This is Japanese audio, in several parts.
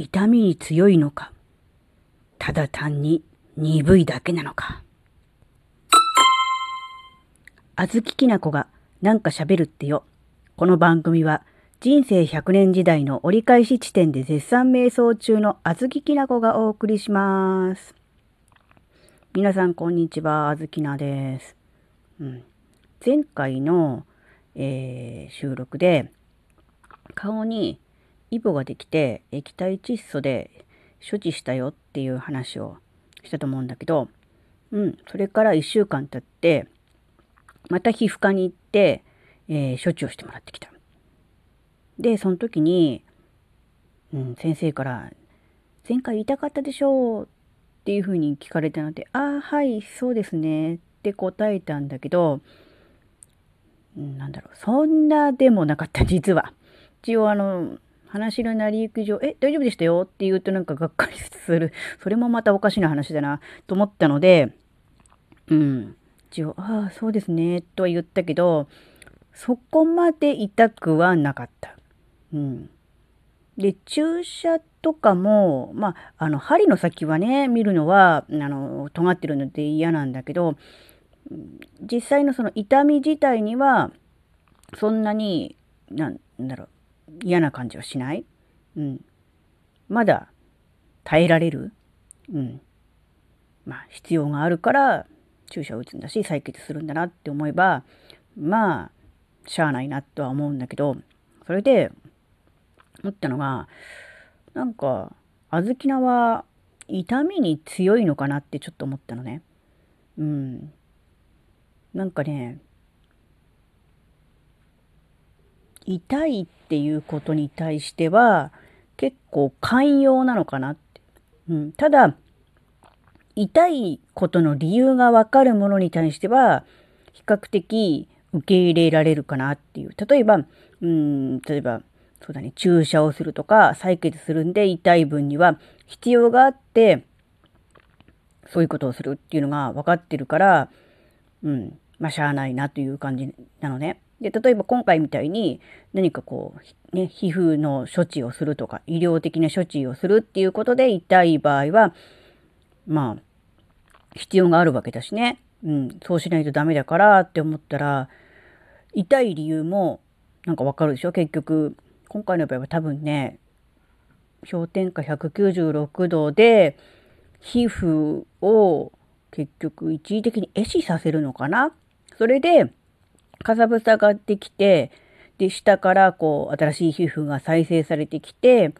痛みに強いのか、ただ単に鈍いだけなのか。あずききなこがなんか喋るってよ。この番組は人生100年時代の折り返し地点で絶賛瞑想中のあずききなこがお送りします。皆さんこんにちは、あずきなです。うん、前回の、えー、収録で顔にイボができて液体窒素で処置したよっていう話をしたと思うんだけど、うん、それから1週間経ってまた皮膚科に行って、えー、処置をしてもらってきた。で、その時に、うん、先生から、前回痛かったでしょうっていうふうに聞かれたので、ああ、はい、そうですねって答えたんだけど、うん、なんだろう、そんなでもなかった、実は。一応あの、話の成り行き上、え、大丈夫でしたよって言うとなんかがっかりする。それもまたおかしな話だな、と思ったので、うん。一応、ああ、そうですね、とは言ったけど、そこまで痛くはなかった。うん。で、注射とかも、まあ、あの、針の先はね、見るのは、あの、尖ってるので嫌なんだけど、実際のその痛み自体には、そんなに、なんだろう、嫌な感じはしない？うん。まだ耐えられる？うん。まあ、必要があるから、注射を打つんだし採血するんだなって思えばまあしゃあないなとは思うんだけどそれで思ったのがなんか小豆菜は痛みに強いのかなってちょっと思ったのね。うん。なんかね痛いっていうことに対しては結構寛容なのかなって。うん、ただ痛いことの理由がわかるものに対しては、比較的受け入れられるかなっていう。例えば、うん、例えば、そうだね、注射をするとか、採血するんで痛い分には必要があって、そういうことをするっていうのが分かってるから、うん、まあ、しゃあないなという感じなのね。で、例えば今回みたいに何かこう、ね、皮膚の処置をするとか、医療的な処置をするっていうことで痛い場合は、まあ、必要があるわけだしね。うん、そうしないとダメだからって思ったら、痛い理由もなんかわかるでしょ？結局、今回の場合は多分ね、氷点下196度で、皮膚を結局一時的に壊死させるのかな？それで、かさぶたができて、で、下からこう、新しい皮膚が再生されてきて、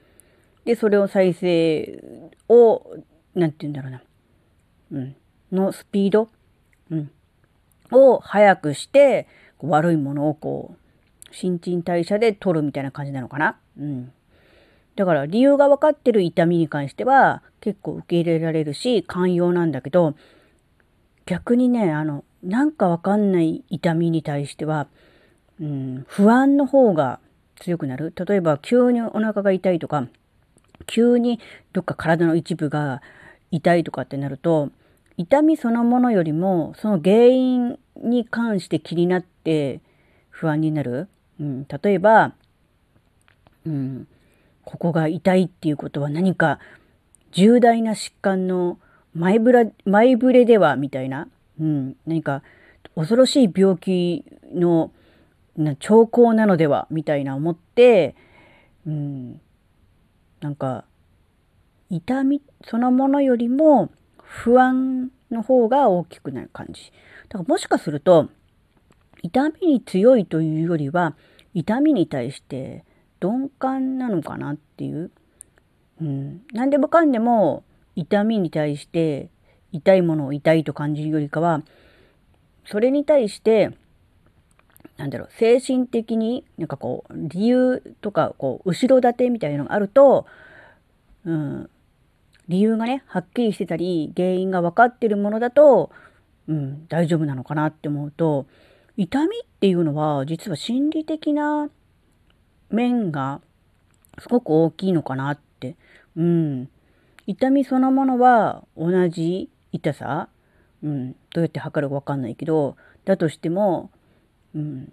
で、それを再生を、なんて言うんだろうな。うん。のスピード、うん、を速くして、悪いものをこう、新陳代謝で取るみたいな感じなのかな？うん。だから理由が分かってる痛みに関しては結構受け入れられるし寛容なんだけど逆にねあのなんか分かんない痛みに対しては、うん、不安の方が強くなる例えば急にお腹が痛いとか急にどっか体の一部が痛いとかってなると痛みそのものよりもその原因に関して気になって不安になる。うん、例えば、うん、ここが痛いっていうことは何か重大な疾患の前ぶら前触れではみたいな、うん、何か恐ろしい病気の兆候なのではみたいな思って、うん、なんか痛みそのものよりも不安の方が大きくなる感じ。だからもしかすると、痛みに強いというよりは、痛みに対して鈍感なのかなっていう。うん。何でもかんでも痛みに対して痛いものを痛いと感じるよりかは、それに対して、なんだろう、精神的になんかこう、理由とか、こう、後ろ盾みたいなのがあると、うん、理由がね、はっきりしてたり、原因が分かってるものだと、うん、大丈夫なのかなって思うと、痛みっていうのは、実は心理的な面がすごく大きいのかなって。うん。痛みそのものは同じ痛さ、うん、どうやって測るかわかんないけど、だとしても、うん、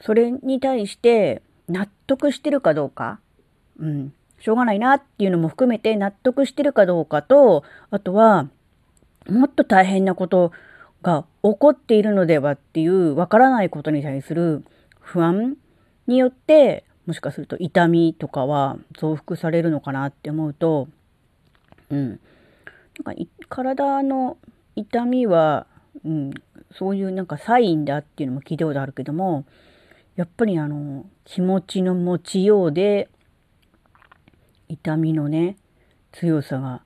それに対して納得してるかどうか、うん、しょうがないなっていうのも含めて納得してるかどうかと、あとは、もっと大変なことが起こっているのではっていうわからないことに対する不安によってもしかすると痛みとかは増幅されるのかなって思うと、うん、なんか体の痛みは、うん、そういうなんかサインだっていうのも聞いたことあるけどもやっぱりあの気持ちの持ちようで痛みのね強さが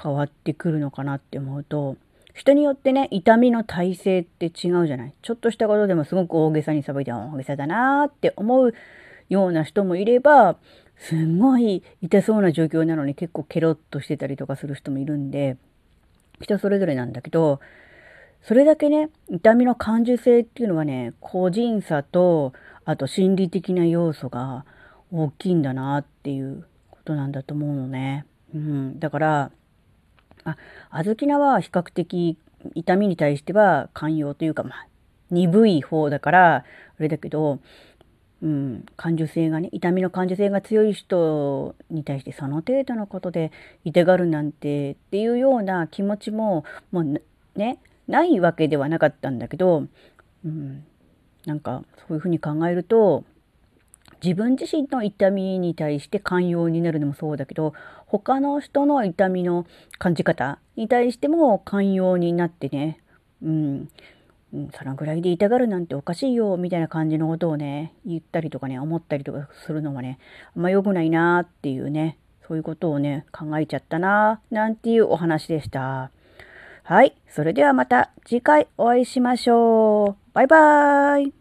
変わってくるのかなって思うと人によってね痛みの耐性って違うじゃない。ちょっとしたことでもすごく大げさにさばいて大げさだなーって思うような人もいればすんごい痛そうな状況なのに結構ケロッとしてたりとかする人もいるんで人それぞれなんだけどそれだけね痛みの感受性っていうのはね個人差とあと心理的な要素が大きいんだなっていうことなんだと思うのね。うん、だからあ小豆菜は比較的痛みに対しては寛容というかまあ鈍い方だからあれだけどうん、感受性がね痛みの感受性が強い人に対してその程度のことで痛がるなんてっていうような気持ちももうねないわけではなかったんだけど、うん、なんかそういうふうに考えると自分自身の痛みに対して寛容になるのもそうだけど他の人の痛みの感じ方に対しても寛容になってね、うん、うん、そのぐらいで痛がるなんておかしいよ、みたいな感じのことをね、言ったりとかね、思ったりとかするのはね、あんま良くないなっていうね、そういうことをね、考えちゃったななんていうお話でした。はい。それではまた次回お会いしましょう。バイバーイ。